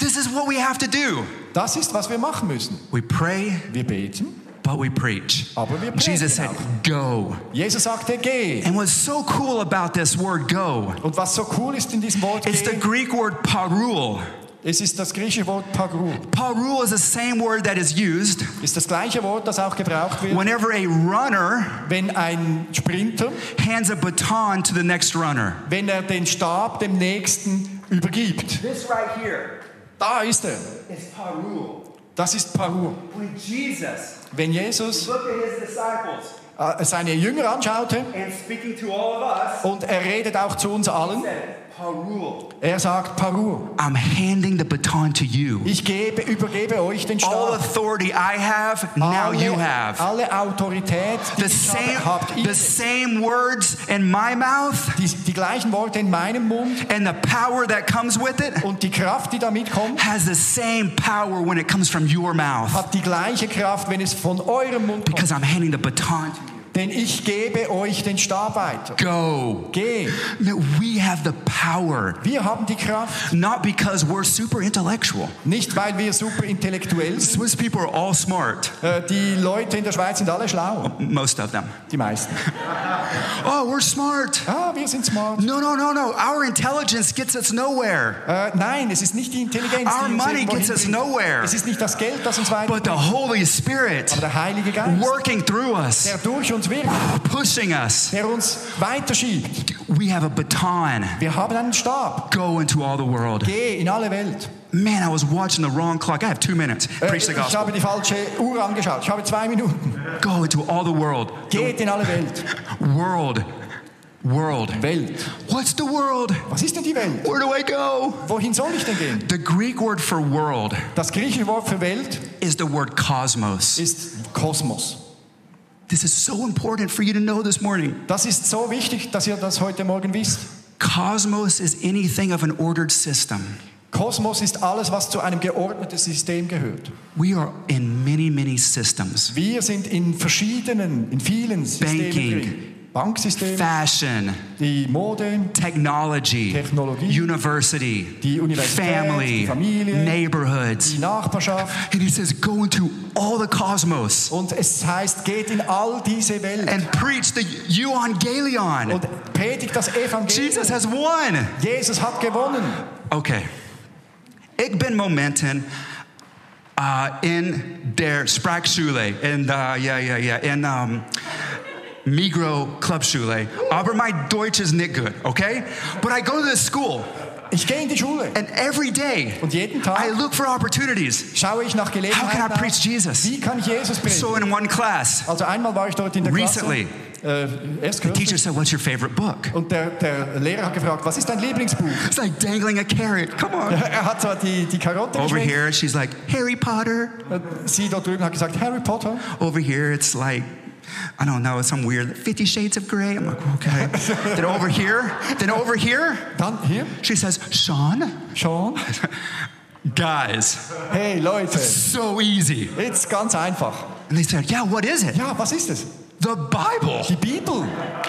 This is what we have to do. Das ist, was wir machen müssen. We pray, Wir beten, but we preach. aber wir Jesus said, auch. go. Jesus sagte, geh. And what's so cool about this word go, Und was so cool ist in diesem Wort it's the Greek word parul. es ist das griechische Wort parou. Parul is the same word that is used Ist das gleiche Wort, das auch gebraucht wird, whenever a runner wenn ein Sprinter, hands a baton to the next runner. wenn er den Stab dem Nächsten übergibt. This right here Da ist er. is parul. Das ist parou. When Jesus Wenn Jesus looked at his disciples äh, seine Jünger anschaute and speaking to all of us, und er redet auch zu uns allen, said, parul. er sagt parou. I'm handing the baton to you. Ich gebe, übergebe euch den All authority I have, now you have. alle Autorität, die The ich same, habe, habt ihr. the same words in my mouth Die, die gleichen Worte in meinem Mund and the power that comes with it und die Kraft, die damit kommt, has the same power when it comes from your mouth hat die gleiche Kraft, wenn es von eurem Mund kommt. because I'm handing the baton to you. Denn ich gebe euch den Stab weiter. Go. Geh. No, We have the power, Wir haben die Kraft, not because we're super intellectual. nicht weil wir super intellektuell sind. Swiss people are all smart, Äh, Die Leute in der Schweiz sind alle schlau, most of them. die meisten. Oh, we're smart. Ah, wir sind smart. No, no, no, no. Our intelligence gets us nowhere. Äh, nein, es ist nicht die Intelligenz, Our die money gets us nowhere. Es ist nicht das Geld, das uns But weiterbringt, the Holy Spirit aber der Heilige Geist, working through us, der durch uns wirkt, pushing us. der uns weiterschiebt. We have a baton. Wir haben einen Stab. Go into all the world. Geh in alle Welt. Man, I was watching the wrong clock. I have two minutes. Äh, Preach the ich gospel. habe die falsche Uhr angeschaut. Ich habe zwei Minuten. Go into all the world. Geht in alle Welt. World. World. Welt. What's the world? Was ist denn die Welt? Where do I go? Wohin soll ich denn gehen? The Greek word for world Das griechische Wort für Welt is the word cosmos. ist Kosmos. This is so important for you to know this morning. Das ist so wichtig, dass ihr das heute Morgen wisst. Cosmos is anything of an ordered system. Kosmos ist alles, was zu einem geordneten System gehört. We are in many, many systems Wir sind in verschiedenen, in vielen Systemen Banking. drin. Banksystem, fashion, die Mode, technology, Technologie, university, die family, die Familie, neighborhoods. die Nachbarschaft. And he says, go into all the cosmos Und es heißt, geht in all diese Welt and preach the euangelion. und predigt das Evangelium. Jesus has won. Jesus hat gewonnen. Okay. Ik ben momenten uh, in der Sprachschule, in the, yeah, yeah, yeah, in um, Migro Klubschule. Aber my Deutsch is nicht good, okay? But I go to this school, Ich gehe in die Schule and every day und jeden Tag I look for opportunities. schaue ich nach Gelegenheiten How can I preach. Jesus? Wie kann ich Jesus predigen? So in one class, Also einmal war ich dort in der Recently. Klasse, äh, erst the teacher said, What's your favorite book? und der, der Lehrer hat gefragt, was ist dein Lieblingsbuch? It's like dangling a carrot. Come on. Er hat zwar die, die Karotte Over geschwenkt, here, she's like, Harry Potter. sie dort drüben hat gesagt, Harry Potter. Over here, it's like I don't know, some weird Fifty Shades of Grey. I'm like, okay. then over here, then over here, Dann hier, she says, Sean, Sean. guys, Hey Leute, so easy. It's ganz einfach. And they said, yeah, what is it? Ja, was ist es? The Bible. Die Bibel.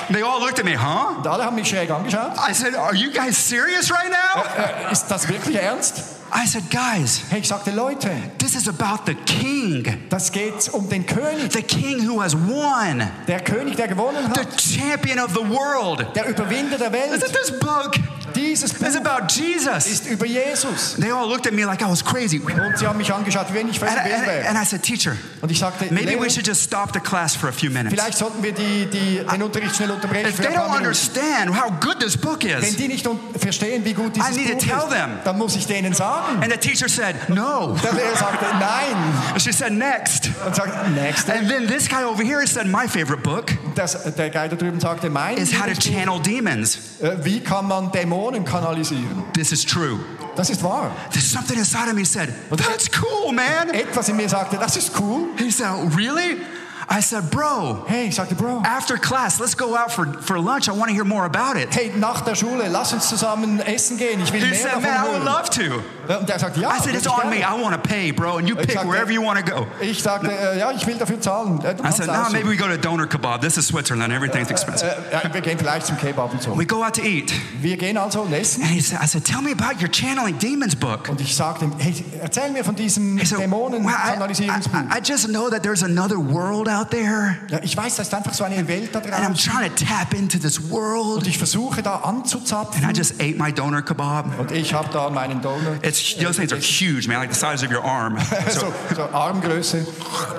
They all looked at me, huh? Und alle haben mich schräg angeschaut. I said, are you guys serious right now? Äh, ist das wirklich ernst? I said, guys, Hey, ich sagte, Leute, this is about the king, das geht um den König. the king who has won, Der König, der gewonnen the champion of the world. Der Überwinder der Welt. this book? Dieses It's Buch about Jesus. ist über Jesus. They all looked at me like I was crazy. And, Und sie haben mich angeschaut, wie wenn ich wild wäre. and I said, teacher, Und ich sagte, maybe we should just stop the class for a few minutes. vielleicht sollten wir die, die, den Unterricht schnell unterbrechen If für they ein paar don't Minuten. understand how good this book Wenn is, die nicht un- verstehen, wie gut dieses I need to Buch tell ist, them. dann muss ich denen sagen. and the teacher said, no. Der Lehrer sagte, nein. And she said, next. Und sagt, nächste. And then this guy over here said, my favorite book Das, der Guy da drüben sagte, mein is how to channel demons. äh, wie kann man Dämonen kanalisieren? This is true. Das ist wahr. There's something inside of me said, that's cool, man. Etwas in mir sagte, das ist cool. He said, really? I said, bro, Hey, ich sagte, Bro, after class, let's go out for, for lunch. I want to hear more about it. hey, nach der Schule, lass uns zusammen essen gehen. Ich will He mehr said, davon man, I would hören. love to. Und er sagte, ja, I said, it's on me. I want to pay, bro, and you pick sagte- wherever you want to go. Ich sagte, äh, ja, ich will dafür zahlen. Äh, I said, no, maybe we go to Doner Kebab. This is Switzerland. Everything's expensive. Äh, ja, wir gehen vielleicht zum Kebab und so. We go out to eat. Wir gehen also und essen. And he said, I said, tell me about your channeling demons book. Und ich sagte ihm, hey, erzähl mir von diesem said, well, I. I, I just know that there's another world out there. Ja, ich weiß, da ist einfach so eine Welt da And I'm trying to tap into this Und world. ich versuche da And I just ate my doner kebab. Und ich habe da meinen. It's those things are huge, man, like the size of your arm. So, So so Armgröße,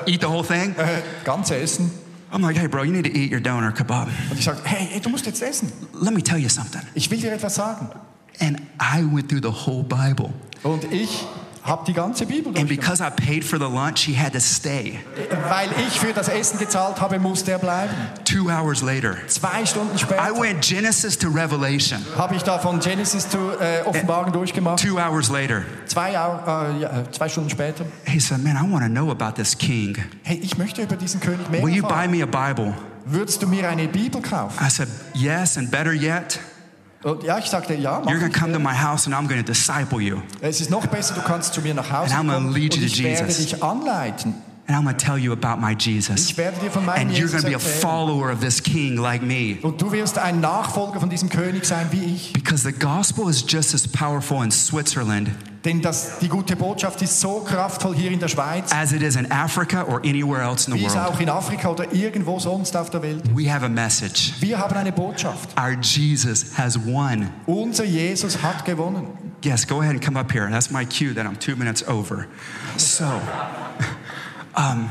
eat the whole thing. äh, ganze Essen. I'm like, hey, bro, you need to eat your doner kebab. Und ich sage, hey, du musst jetzt essen. Let me tell you something. Ich will dir etwas sagen. And I went through the whole Bible. Und ich habe die ganze Bibel And because I paid for the lunch, he had to stay. Weil ich für das Essen gezahlt habe, musste er bleiben. Two hours later, Zwei Stunden I went Genesis to Revelation. habe ich da von Genesis zu äh, Offenbarung durchgemacht. Two hours later, Zwei, äh, äh, zwei Stunden später. he said, Man, I want to know about this king. Hey, ich möchte über diesen König mehr Will you buy me a Bible? Würdest du mir eine Bibel kaufen? I said, Yes, and better yet, ja, ich sagte, ja, you're going to come to my house and I'm going to disciple you. Es ist noch besser, du kannst zu mir nach Hause And I'm gonna lead und you to werde Jesus. dich anleiten. And I'm going to tell you about my Jesus. Ich werde dir von meinem And you're Jesus going to be a erzählen. follower of this king like me. Und du wirst ein Nachfolger von diesem König sein wie ich. Because the gospel is just as powerful in Switzerland Denn das, die gute Botschaft ist so kraftvoll hier in der Schweiz, as it is in Africa or anywhere else in the wie es auch in Afrika oder irgendwo sonst auf der Welt. We have a message. Wir haben eine Botschaft. Our Jesus has won. Unser Jesus hat gewonnen. Yes, go ahead and come up here. That's my cue that I'm two minutes over. So, um,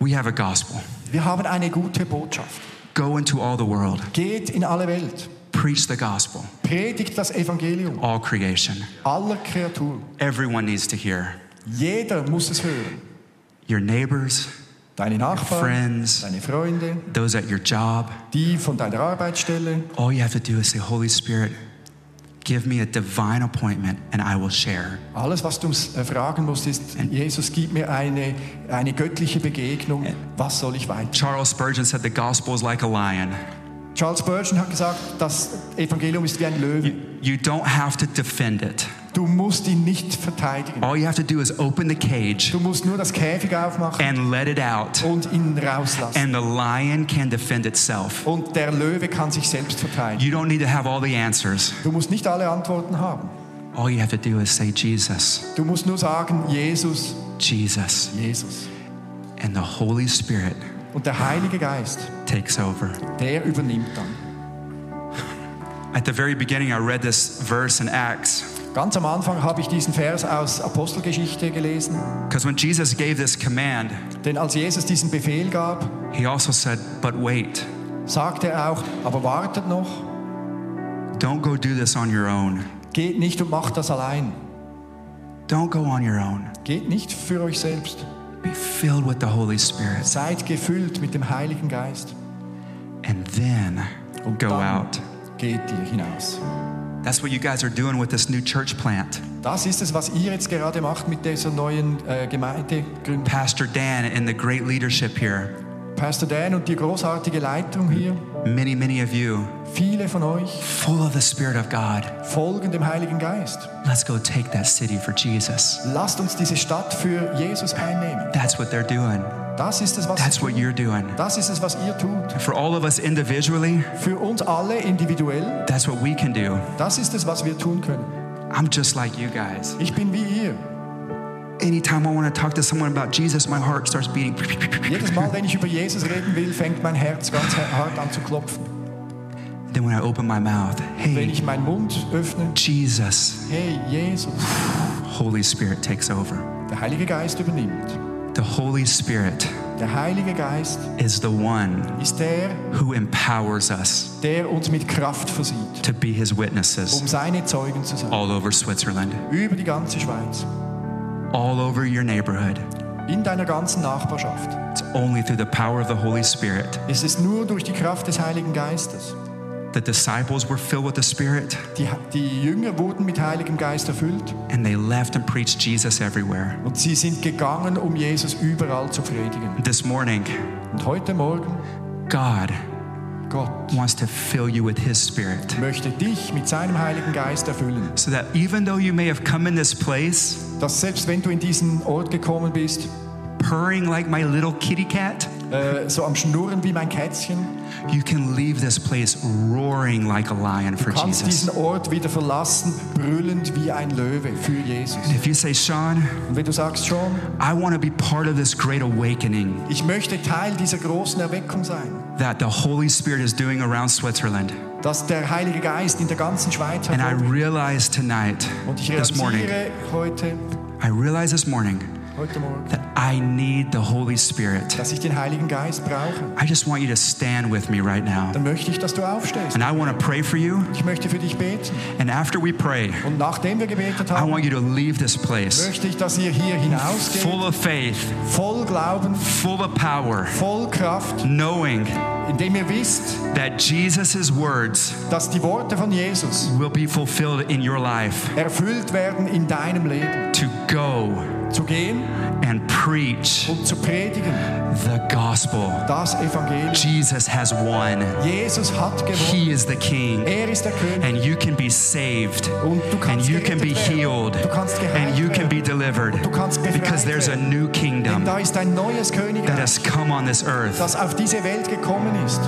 we have a gospel. Wir haben eine gute Botschaft. Go into all the world, Geht in alle Welt. Preach the gospel, Predigt das Evangelium all creation. aller Kreaturen. Everyone needs to hear. Jeder muss es hören. Your neighbors, Deine Nachbarn, friends, deine Freunde, those at your job. die von deiner Arbeitsstelle. All you have to do is say, Holy Spirit, give me a divine appointment and I will share. Alles, was du äh, fragen musst, ist, Jesus, gib mir eine, eine göttliche Begegnung. Was soll ich weiter? Charles Spurgeon said the gospel is like a lion. Charles Spurgeon hat gesagt, das Evangelium ist wie ein Löwe. You don't have to defend it. Du musst ihn nicht verteidigen. All you have to do is open the cage Du musst nur das Käfig aufmachen and let it out. und ihn rauslassen. And the lion can defend itself. Und der Löwe kann sich selbst verteidigen. You don't need to have all the answers. Du musst nicht alle Antworten haben. All you have to do is say, Jesus, Du musst nur sagen, Jesus, Jesus. Jesus. And the Holy Spirit Und der Heilige Geist, takes over. der übernimmt dann. At the very beginning, I read this verse in Acts. Ganz am Anfang habe ich diesen Vers aus Apostelgeschichte gelesen. Because when Jesus gave this command, Denn als Jesus diesen Befehl gab, he also said, But wait, sagte er auch, aber wartet noch, don't go do this on your own. geht nicht und macht das allein. Don't go on your own. Geht nicht für euch selbst. Be filled with the Holy Spirit. Seid gefüllt mit dem Heiligen Geist. And then Und go out. geht ihr hinaus. That's what you guys are doing with this new church plant. Das ist es, was ihr jetzt gerade macht mit dieser neuen äh, Gemeindegründung. Pastor Dan and the great leadership here, Pastor Dan und die großartige Leitung hier, many, many of you, viele von euch full of the Spirit of God. folgen dem Heiligen Geist. Let's go take that city for Jesus. Lasst uns diese Stadt für Jesus einnehmen. That's what they're doing. Das ist es, was That's what you're doing. Das ist es, was ihr tut. For all of us individually, Für uns alle individuell, that's what we can do. das ist es, was wir tun können. I'm just like you guys. Ich bin wie ihr. Anytime I want to talk to someone about Jesus, my heart starts beating. Jedes Mal, wenn ich über Jesus reden will, fängt mein Herz ganz hart an zu klopfen. Then when I open my mouth, Wenn hey, ich meinen Mund öffne, Jesus, hey Jesus, Holy Spirit takes over. der Heilige Geist übernimmt. The Holy Spirit Der Heilige Geist is the one ist der, who empowers us der uns mit Kraft versieht, to be his witnesses um seine Zeugen zu sein. all over Switzerland, Über die ganze Schweiz, all over your neighborhood. in deiner ganzen Nachbarschaft. It's only through the power of the Holy Spirit. Es ist nur durch die Kraft des Heiligen Geistes. The disciples were filled with the Spirit Die, die Jünger wurden mit Heiligem Geist erfüllt and they left and preached Jesus everywhere. und sie sind gegangen, um Jesus überall zu predigen. This morning, Und heute Morgen, God Gott wants to fill you with his Spirit möchte dich mit seinem Heiligen Geist erfüllen. so that even though you may have come in this place Dass selbst wenn du in diesen Ort gekommen bist, purring like my little kitty cat, äh, so am Schnurren wie mein Kätzchen, you can leave this place roaring like a lion for du kannst Jesus. diesen Ort wieder verlassen, brüllend wie ein Löwe für Jesus. If you say, Sean, Und wenn du sagst schon, I want to be part of this great awakening ich möchte Teil dieser großen Erweckung sein, that the Holy Spirit is doing around Switzerland. dass der Heilige Geist in der ganzen Schweiz And I realize tonight, this morning, heute, I realize this morning that I need the Holy Spirit. dass ich den Heiligen Geist brauche. I just want you to stand with me right now. Dann möchte ich, dass du aufstehst. And I want to pray for you. Ich möchte für dich beten. And after we pray, Und nachdem wir gebetet I want you to leave this place möchte ich, dass ihr hier hinausgeht, full of faith, voll Glauben, full of power, voll Kraft, knowing indem ihr wisst, that Jesus' words dass die Worte von Jesus will be fulfilled in your life erfüllt werden in deinem Leben. to go Zu gehen and preach und zu predigen, the gospel. das Evangelium. Jesus has won. Jesus hat gewonnen. He is the King. Er ist der König. And you can be saved. Und du And you can be healed. Du kannst And you can be delivered. Du kannst Because there's a new kingdom da ist ein neues that has come on this earth das auf diese Welt gekommen ist.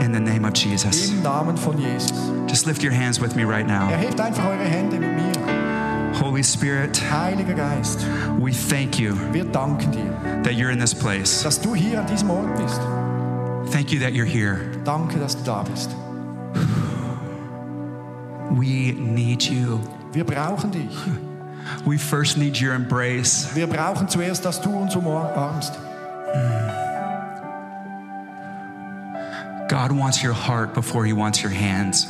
in the name of Jesus. Im Namen von Jesus. Just lift your hands with me right now. Erhebt einfach eure Hände mit mir. Holy Spirit, Heiliger Geist, we thank you wir danken dir, that you're in this place. dass du hier an diesem Ort bist. Thank you that you're here. Danke, dass du da bist. We need you. Wir brauchen dich. We first need your embrace. Wir brauchen zuerst, dass du uns umarmst. God wants your heart before he wants your hands.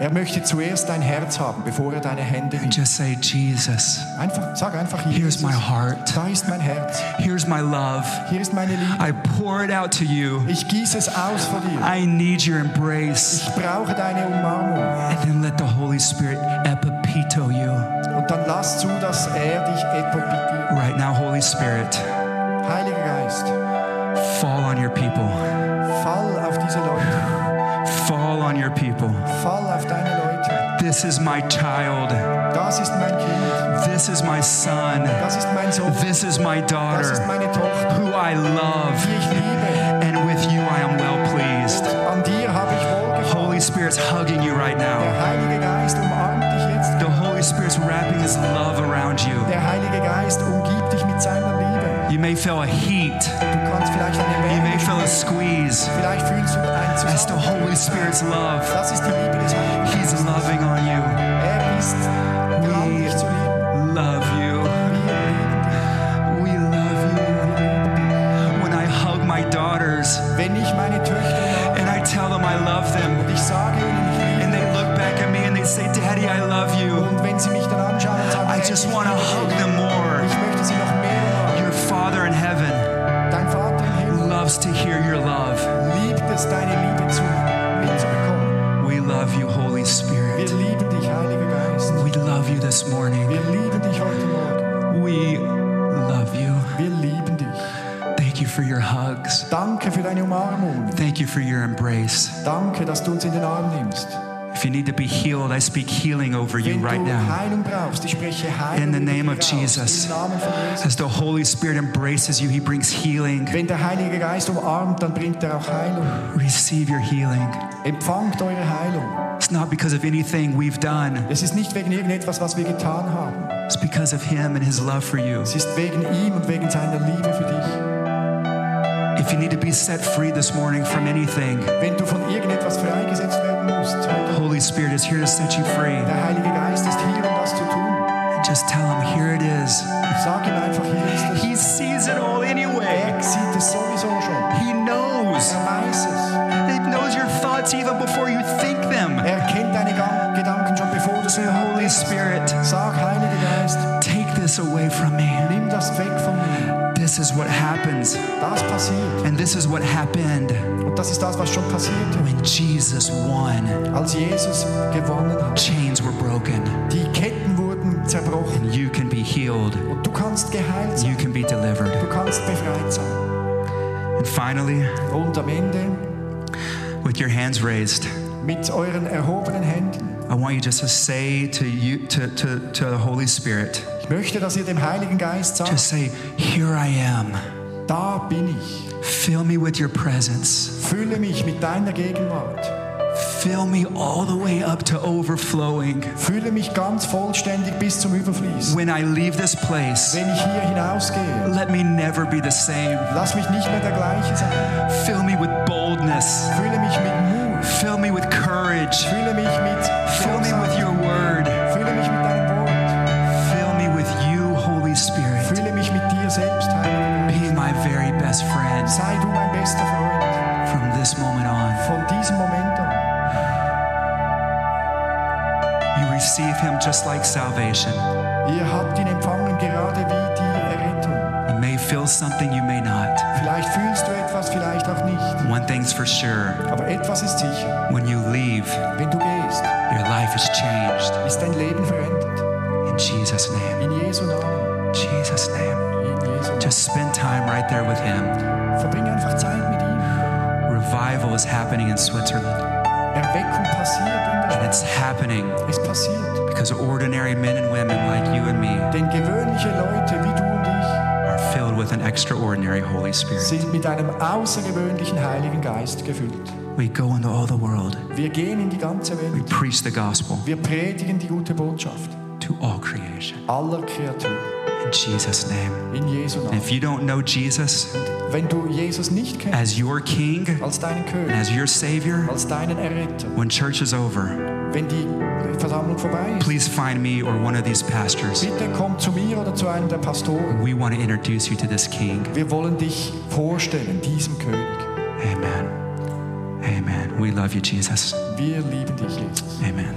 Er möchte zuerst dein Herz haben, bevor er deine Hände nimmt. Just say, Jesus, Einfach, sag einfach, here's Jesus, my heart. da ist mein Herz. Here's my love. Hier ist meine Liebe. I pour it out to you. Ich gieße es aus vor dir. I need your embrace. Ich brauche deine Umarmung. And then let the Holy Spirit epipito you. Und dann lass zu, dass er dich epopitiert. Right now, Holy Spirit, Heiliger Geist, fall on your people. This is my child. Das ist mein Kind. This is my son. Das ist mein Sohn. This is my Das ist daughter, meine Tochter, who I love. die ich liebe. And with you, I am well pleased. An dir habe ich wohlgefallen. Holy Spirit's hugging you right now. Der Heilige Geist umarmt dich jetzt. The Holy Spirit's wrapping his love around you. Der Heilige Geist umgibt dich mit seiner Liebe. You may feel a heat. Du kannst vielleicht eine You may feel a squeeze. Vielleicht fühlst du ein That's the Holy Spirit's love. Das ist die Liebe des Heiligen He's loving on for your embrace. Danke, dass du uns in den Arm nimmst. If you need to be healed, I speak healing over you right now. Heilung brauchst, ich spreche Heilung In the name of. Jesus. Im Namen von Jesus. As the Holy Spirit embraces you, He brings healing. Wenn der Heilige Geist umarmt, dann bringt er. Receive your healing. Empfangt eure Heilung. It's not because of anything we've done, Es ist nicht wegen irgendetwas, was wir getan haben. it's because of Him and His love for you. Es ist wegen ihm und wegen seiner Liebe für dich. If you need to be set free this morning from anything, Wenn du von irgendetwas freigesetzt werden musst, heute, Holy Spirit is here to set you free. der Heilige Geist ist hier, um das zu tun. And just tell Him, here it is. Jesus won. Als Jesus gewonnen hat. Chains were broken, Die Ketten wurden zerbrochen. and you can be healed. Und du kannst geheilt You can be delivered. Du kannst befreit sein. And finally, Und am Ende, with your hands raised, mit euren erhobenen Händen, I want you just to say to you to, to, to the Holy Spirit, ich möchte, dass ihr dem Heiligen Geist sagt, just say, Here I am. da bin ich. Fill me with your presence. Fülle mich mit deiner Gegenwart. Fill me all the way up to overflowing. Fülle mich ganz vollständig bis zum Überfließen. When I leave this place, Wenn ich hier hinausgehe, let me never be the same. lass mich nicht mehr der gleiche sein. Fill me with boldness. Fülle mich mit Mut. Fill me with courage. Fülle mich mit Fill me with Him just like salvation. Ihr habt ihn empfangen gerade wie die Errettung. You may feel something, you may not. Vielleicht fühlst du etwas, vielleicht auch nicht. One thing's for sure Aber etwas ist sicher. when you leave, Wenn du gehst, your life is changed. ist dein Leben verändert. In Jesus' name. In Jesu Namen. Jesus' name. In Jesu Namen. Just spend time right there with Him. Einfach Zeit mit ihm. Revival is happening in Switzerland. Erweckung passiert in And it's happening Es passiert. Because ordinary men and women like you and me Denn gewöhnliche Leute wie du und ich are filled with an extraordinary Holy Spirit. sind mit einem außergewöhnlichen Heiligen Geist gefüllt. We go into all the world. Wir gehen in die ganze We preach the gospel Wir predigen die gute Botschaft to all creation. aller Kreaturen. In Jesus' name. In Jesu And if you don't know Jesus Wenn du Jesus nicht kennst as your King als deinen and König, as your Savior, als deinen Erretter, when church is over, wenn die Versammlung vorbei ist, please find me or one of these pastors. bitte komm zu mir oder zu einem der Pastoren. We want to introduce you to this King. Wir wollen dich vorstellen, diesem König. Amen. Amen. We love you, Jesus. Wir lieben dich, Jesus. Amen.